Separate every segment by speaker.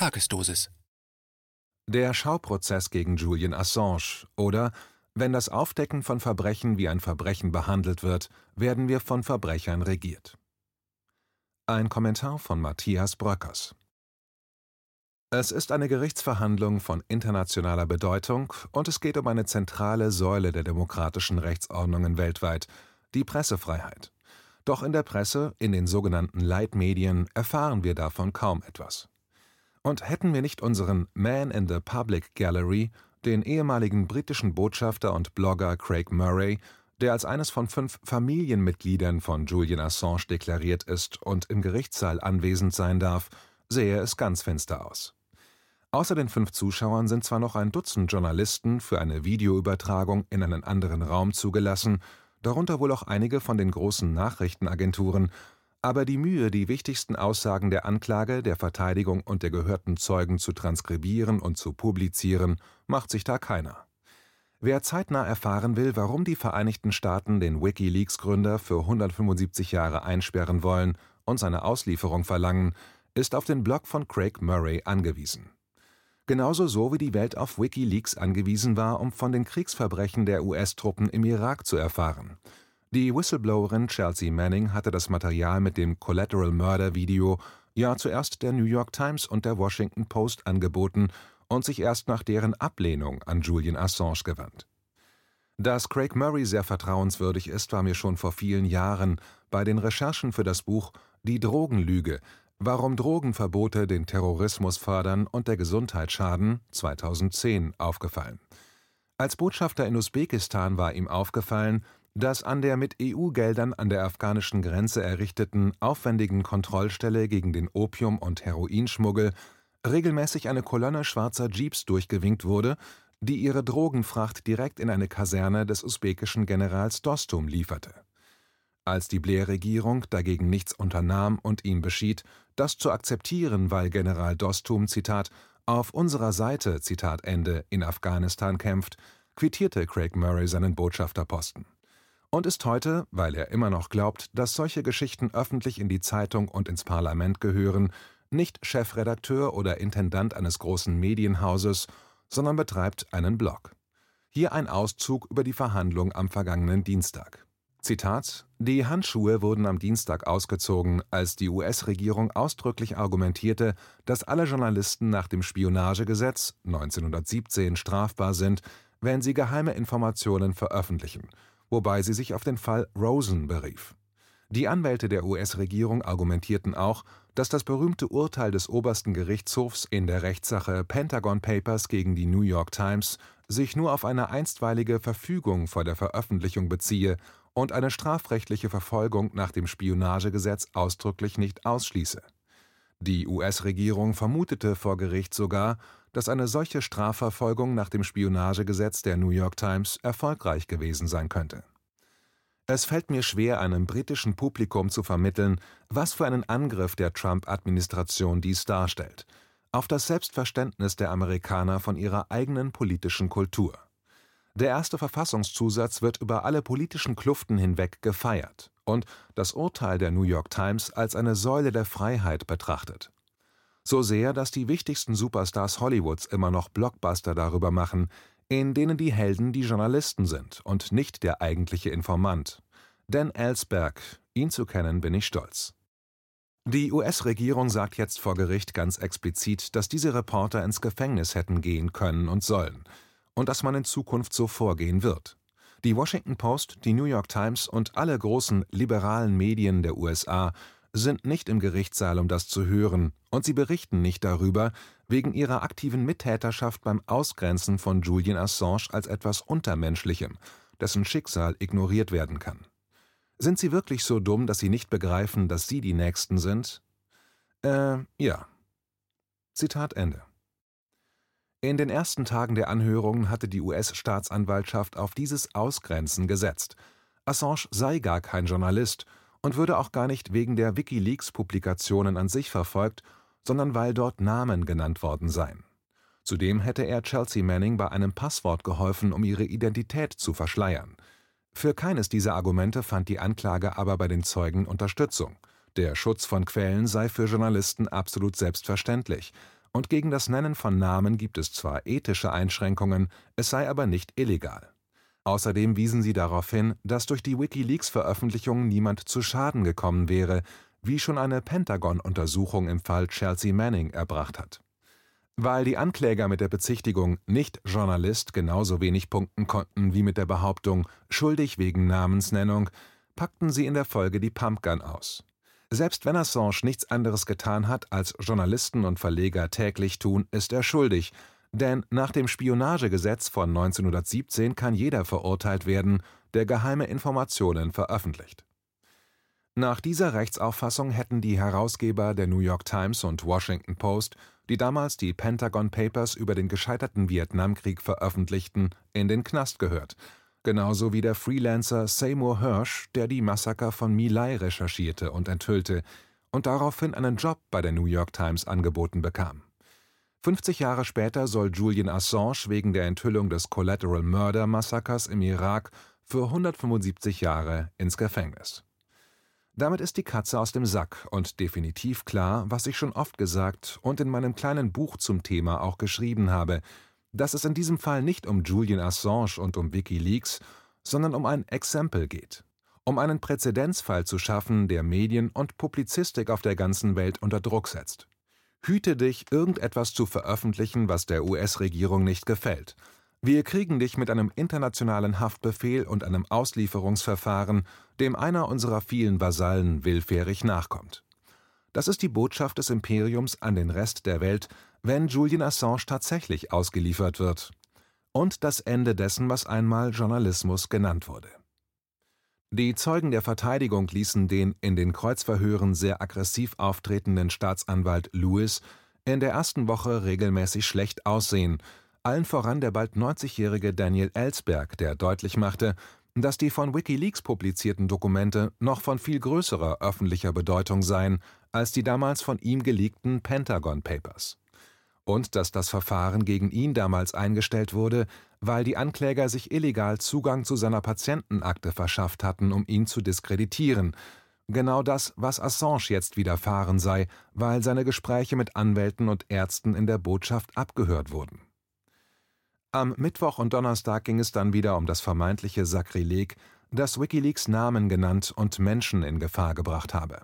Speaker 1: Tagesdosis.
Speaker 2: Der Schauprozess gegen Julian Assange oder wenn das Aufdecken von Verbrechen wie ein Verbrechen behandelt wird, werden wir von Verbrechern regiert. Ein Kommentar von Matthias Bröckers. Es ist eine Gerichtsverhandlung von internationaler Bedeutung und es geht um eine zentrale Säule der demokratischen Rechtsordnungen weltweit, die Pressefreiheit. Doch in der Presse, in den sogenannten Leitmedien, erfahren wir davon kaum etwas. Und hätten wir nicht unseren Man in the Public Gallery, den ehemaligen britischen Botschafter und Blogger Craig Murray, der als eines von fünf Familienmitgliedern von Julian Assange deklariert ist und im Gerichtssaal anwesend sein darf, sähe es ganz finster aus. Außer den fünf Zuschauern sind zwar noch ein Dutzend Journalisten für eine Videoübertragung in einen anderen Raum zugelassen, darunter wohl auch einige von den großen Nachrichtenagenturen, aber die Mühe, die wichtigsten Aussagen der Anklage, der Verteidigung und der gehörten Zeugen zu transkribieren und zu publizieren, macht sich da keiner. Wer zeitnah erfahren will, warum die Vereinigten Staaten den WikiLeaks-Gründer für 175 Jahre einsperren wollen und seine Auslieferung verlangen, ist auf den Blog von Craig Murray angewiesen. Genauso so wie die Welt auf WikiLeaks angewiesen war, um von den Kriegsverbrechen der US-Truppen im Irak zu erfahren. Die Whistleblowerin Chelsea Manning hatte das Material mit dem Collateral Murder Video ja zuerst der New York Times und der Washington Post angeboten und sich erst nach deren Ablehnung an Julian Assange gewandt. Dass Craig Murray sehr vertrauenswürdig ist, war mir schon vor vielen Jahren bei den Recherchen für das Buch Die Drogenlüge Warum Drogenverbote den Terrorismus fördern und der Gesundheit schaden 2010 aufgefallen. Als Botschafter in Usbekistan war ihm aufgefallen, dass an der mit EU-Geldern an der afghanischen Grenze errichteten aufwendigen Kontrollstelle gegen den Opium- und Heroinschmuggel regelmäßig eine Kolonne schwarzer Jeeps durchgewinkt wurde, die ihre Drogenfracht direkt in eine Kaserne des usbekischen Generals Dostum lieferte. Als die Blair-Regierung dagegen nichts unternahm und ihm beschied, das zu akzeptieren, weil General Dostum, Zitat, auf unserer Seite, Zitat Ende, in Afghanistan kämpft, quittierte Craig Murray seinen Botschafterposten und ist heute, weil er immer noch glaubt, dass solche Geschichten öffentlich in die Zeitung und ins Parlament gehören, nicht Chefredakteur oder Intendant eines großen Medienhauses, sondern betreibt einen Blog. Hier ein Auszug über die Verhandlung am vergangenen Dienstag. Zitat: Die Handschuhe wurden am Dienstag ausgezogen, als die US-Regierung ausdrücklich argumentierte, dass alle Journalisten nach dem Spionagegesetz 1917 strafbar sind, wenn sie geheime Informationen veröffentlichen wobei sie sich auf den Fall Rosen berief. Die Anwälte der US-Regierung argumentierten auch, dass das berühmte Urteil des obersten Gerichtshofs in der Rechtssache Pentagon Papers gegen die New York Times sich nur auf eine einstweilige Verfügung vor der Veröffentlichung beziehe und eine strafrechtliche Verfolgung nach dem Spionagegesetz ausdrücklich nicht ausschließe. Die US-Regierung vermutete vor Gericht sogar, dass eine solche Strafverfolgung nach dem Spionagegesetz der New York Times erfolgreich gewesen sein könnte. Es fällt mir schwer, einem britischen Publikum zu vermitteln, was für einen Angriff der Trump-Administration dies darstellt, auf das Selbstverständnis der Amerikaner von ihrer eigenen politischen Kultur. Der erste Verfassungszusatz wird über alle politischen Kluften hinweg gefeiert und das Urteil der New York Times als eine Säule der Freiheit betrachtet. So sehr, dass die wichtigsten Superstars Hollywoods immer noch Blockbuster darüber machen, in denen die Helden die Journalisten sind und nicht der eigentliche Informant. Dan Ellsberg, ihn zu kennen, bin ich stolz. Die US-Regierung sagt jetzt vor Gericht ganz explizit, dass diese Reporter ins Gefängnis hätten gehen können und sollen und dass man in Zukunft so vorgehen wird. Die Washington Post, die New York Times und alle großen liberalen Medien der USA sind nicht im Gerichtssaal, um das zu hören, und sie berichten nicht darüber, wegen ihrer aktiven Mittäterschaft beim Ausgrenzen von Julian Assange als etwas Untermenschlichem, dessen Schicksal ignoriert werden kann. Sind sie wirklich so dumm, dass sie nicht begreifen, dass sie die Nächsten sind? Äh, ja. Zitat Ende. In den ersten Tagen der Anhörungen hatte die US-Staatsanwaltschaft auf dieses Ausgrenzen gesetzt. Assange sei gar kein Journalist und würde auch gar nicht wegen der WikiLeaks-Publikationen an sich verfolgt, sondern weil dort Namen genannt worden seien. Zudem hätte er Chelsea Manning bei einem Passwort geholfen, um ihre Identität zu verschleiern. Für keines dieser Argumente fand die Anklage aber bei den Zeugen Unterstützung. Der Schutz von Quellen sei für Journalisten absolut selbstverständlich, und gegen das Nennen von Namen gibt es zwar ethische Einschränkungen, es sei aber nicht illegal. Außerdem wiesen sie darauf hin, dass durch die WikiLeaks-Veröffentlichung niemand zu Schaden gekommen wäre, wie schon eine Pentagon-Untersuchung im Fall Chelsea Manning erbracht hat. Weil die Ankläger mit der Bezichtigung nicht Journalist genauso wenig punkten konnten wie mit der Behauptung schuldig wegen Namensnennung, packten sie in der Folge die Pumpgun aus. Selbst wenn Assange nichts anderes getan hat, als Journalisten und Verleger täglich tun, ist er schuldig, denn nach dem Spionagegesetz von 1917 kann jeder verurteilt werden, der geheime Informationen veröffentlicht. Nach dieser Rechtsauffassung hätten die Herausgeber der New York Times und Washington Post, die damals die Pentagon Papers über den gescheiterten Vietnamkrieg veröffentlichten, in den Knast gehört, genauso wie der Freelancer Seymour Hirsch, der die Massaker von My Lai recherchierte und enthüllte und daraufhin einen Job bei der New York Times angeboten bekam. 50 Jahre später soll Julian Assange wegen der Enthüllung des Collateral Murder Massakers im Irak für 175 Jahre ins Gefängnis. Damit ist die Katze aus dem Sack und definitiv klar, was ich schon oft gesagt und in meinem kleinen Buch zum Thema auch geschrieben habe, dass es in diesem Fall nicht um Julian Assange und um Wikileaks, sondern um ein Exempel geht. Um einen Präzedenzfall zu schaffen, der Medien und Publizistik auf der ganzen Welt unter Druck setzt. Hüte dich, irgendetwas zu veröffentlichen, was der US-Regierung nicht gefällt. Wir kriegen dich mit einem internationalen Haftbefehl und einem Auslieferungsverfahren, dem einer unserer vielen Vasallen willfährig nachkommt. Das ist die Botschaft des Imperiums an den Rest der Welt, wenn Julian Assange tatsächlich ausgeliefert wird. Und das Ende dessen, was einmal Journalismus genannt wurde. Die Zeugen der Verteidigung ließen den in den Kreuzverhören sehr aggressiv auftretenden Staatsanwalt Lewis in der ersten Woche regelmäßig schlecht aussehen, allen voran der bald 90-jährige Daniel Ellsberg, der deutlich machte, dass die von Wikileaks publizierten Dokumente noch von viel größerer öffentlicher Bedeutung seien als die damals von ihm geleakten Pentagon Papers und dass das Verfahren gegen ihn damals eingestellt wurde, weil die Ankläger sich illegal Zugang zu seiner Patientenakte verschafft hatten, um ihn zu diskreditieren. Genau das, was Assange jetzt widerfahren sei, weil seine Gespräche mit Anwälten und Ärzten in der Botschaft abgehört wurden. Am Mittwoch und Donnerstag ging es dann wieder um das vermeintliche Sakrileg, das Wikileaks Namen genannt und Menschen in Gefahr gebracht habe.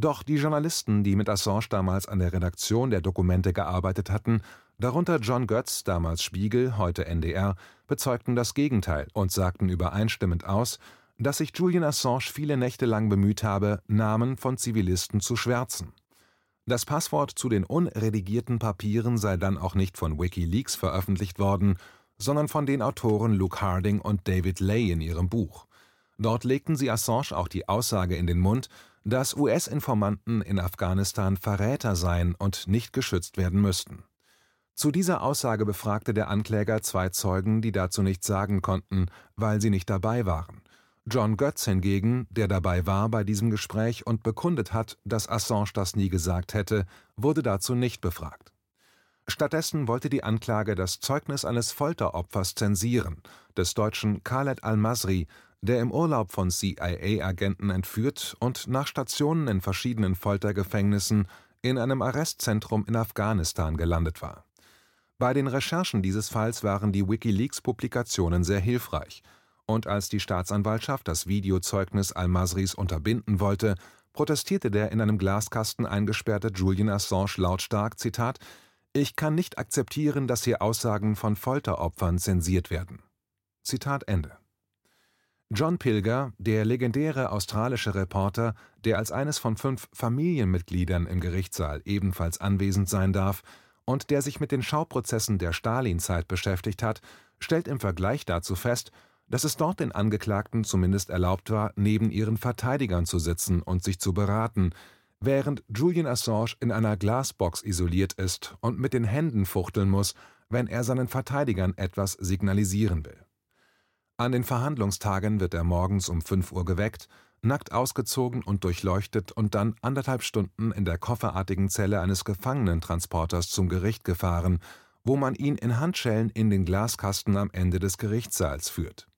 Speaker 2: Doch die Journalisten, die mit Assange damals an der Redaktion der Dokumente gearbeitet hatten, darunter John Götz, damals Spiegel, heute NDR, bezeugten das Gegenteil und sagten übereinstimmend aus, dass sich Julian Assange viele Nächte lang bemüht habe, Namen von Zivilisten zu schwärzen. Das Passwort zu den unredigierten Papieren sei dann auch nicht von Wikileaks veröffentlicht worden, sondern von den Autoren Luke Harding und David Lay in ihrem Buch. Dort legten sie Assange auch die Aussage in den Mund, dass US-Informanten in Afghanistan Verräter seien und nicht geschützt werden müssten. Zu dieser Aussage befragte der Ankläger zwei Zeugen, die dazu nichts sagen konnten, weil sie nicht dabei waren. John Götz hingegen, der dabei war bei diesem Gespräch und bekundet hat, dass Assange das nie gesagt hätte, wurde dazu nicht befragt. Stattdessen wollte die Anklage das Zeugnis eines Folteropfers zensieren, des Deutschen Khaled al-Masri, der im Urlaub von CIA-Agenten entführt und nach Stationen in verschiedenen Foltergefängnissen in einem Arrestzentrum in Afghanistan gelandet war. Bei den Recherchen dieses Falls waren die WikiLeaks-Publikationen sehr hilfreich, und als die Staatsanwaltschaft das Videozeugnis al-Masris unterbinden wollte, protestierte der in einem Glaskasten eingesperrte Julian Assange lautstark: Zitat, Ich kann nicht akzeptieren, dass hier Aussagen von Folteropfern zensiert werden. Zitat Ende. John Pilger, der legendäre australische Reporter, der als eines von fünf Familienmitgliedern im Gerichtssaal ebenfalls anwesend sein darf und der sich mit den Schauprozessen der Stalinzeit beschäftigt hat, stellt im Vergleich dazu fest, dass es dort den Angeklagten zumindest erlaubt war, neben ihren Verteidigern zu sitzen und sich zu beraten, während Julian Assange in einer Glasbox isoliert ist und mit den Händen fuchteln muss, wenn er seinen Verteidigern etwas signalisieren will. An den Verhandlungstagen wird er morgens um 5 Uhr geweckt, nackt ausgezogen und durchleuchtet und dann anderthalb Stunden in der kofferartigen Zelle eines Gefangenentransporters zum Gericht gefahren, wo man ihn in Handschellen in den Glaskasten am Ende des Gerichtssaals führt.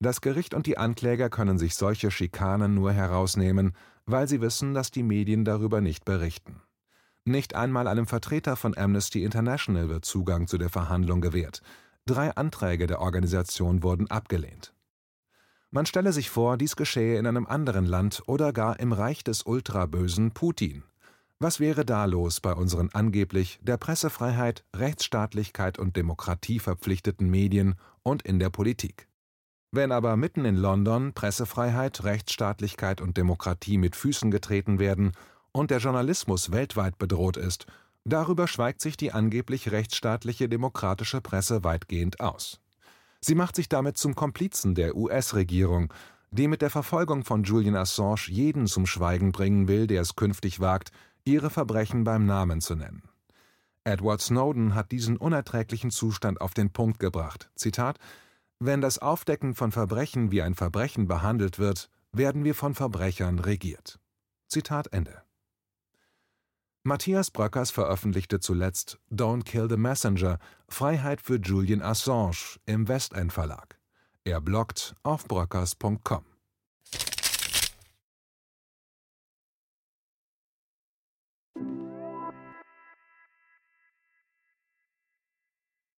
Speaker 2: Das Gericht und die Ankläger können sich solche Schikanen nur herausnehmen, weil sie wissen, dass die Medien darüber nicht berichten. Nicht einmal einem Vertreter von Amnesty International wird Zugang zu der Verhandlung gewährt. Drei Anträge der Organisation wurden abgelehnt. Man stelle sich vor, dies geschehe in einem anderen Land oder gar im Reich des ultrabösen Putin. Was wäre da los bei unseren angeblich der Pressefreiheit, Rechtsstaatlichkeit und Demokratie verpflichteten Medien und in der Politik? Wenn aber mitten in London Pressefreiheit, Rechtsstaatlichkeit und Demokratie mit Füßen getreten werden und der Journalismus weltweit bedroht ist, darüber schweigt sich die angeblich rechtsstaatliche demokratische Presse weitgehend aus. Sie macht sich damit zum Komplizen der US-Regierung, die mit der Verfolgung von Julian Assange jeden zum Schweigen bringen will, der es künftig wagt, ihre Verbrechen beim Namen zu nennen. Edward Snowden hat diesen unerträglichen Zustand auf den Punkt gebracht. Zitat wenn das Aufdecken von Verbrechen wie ein Verbrechen behandelt wird, werden wir von Verbrechern regiert. Zitat Ende. Matthias Bröckers veröffentlichte zuletzt Don't Kill the Messenger – Freiheit für Julian Assange im Westend Verlag. Er bloggt auf bröckers.com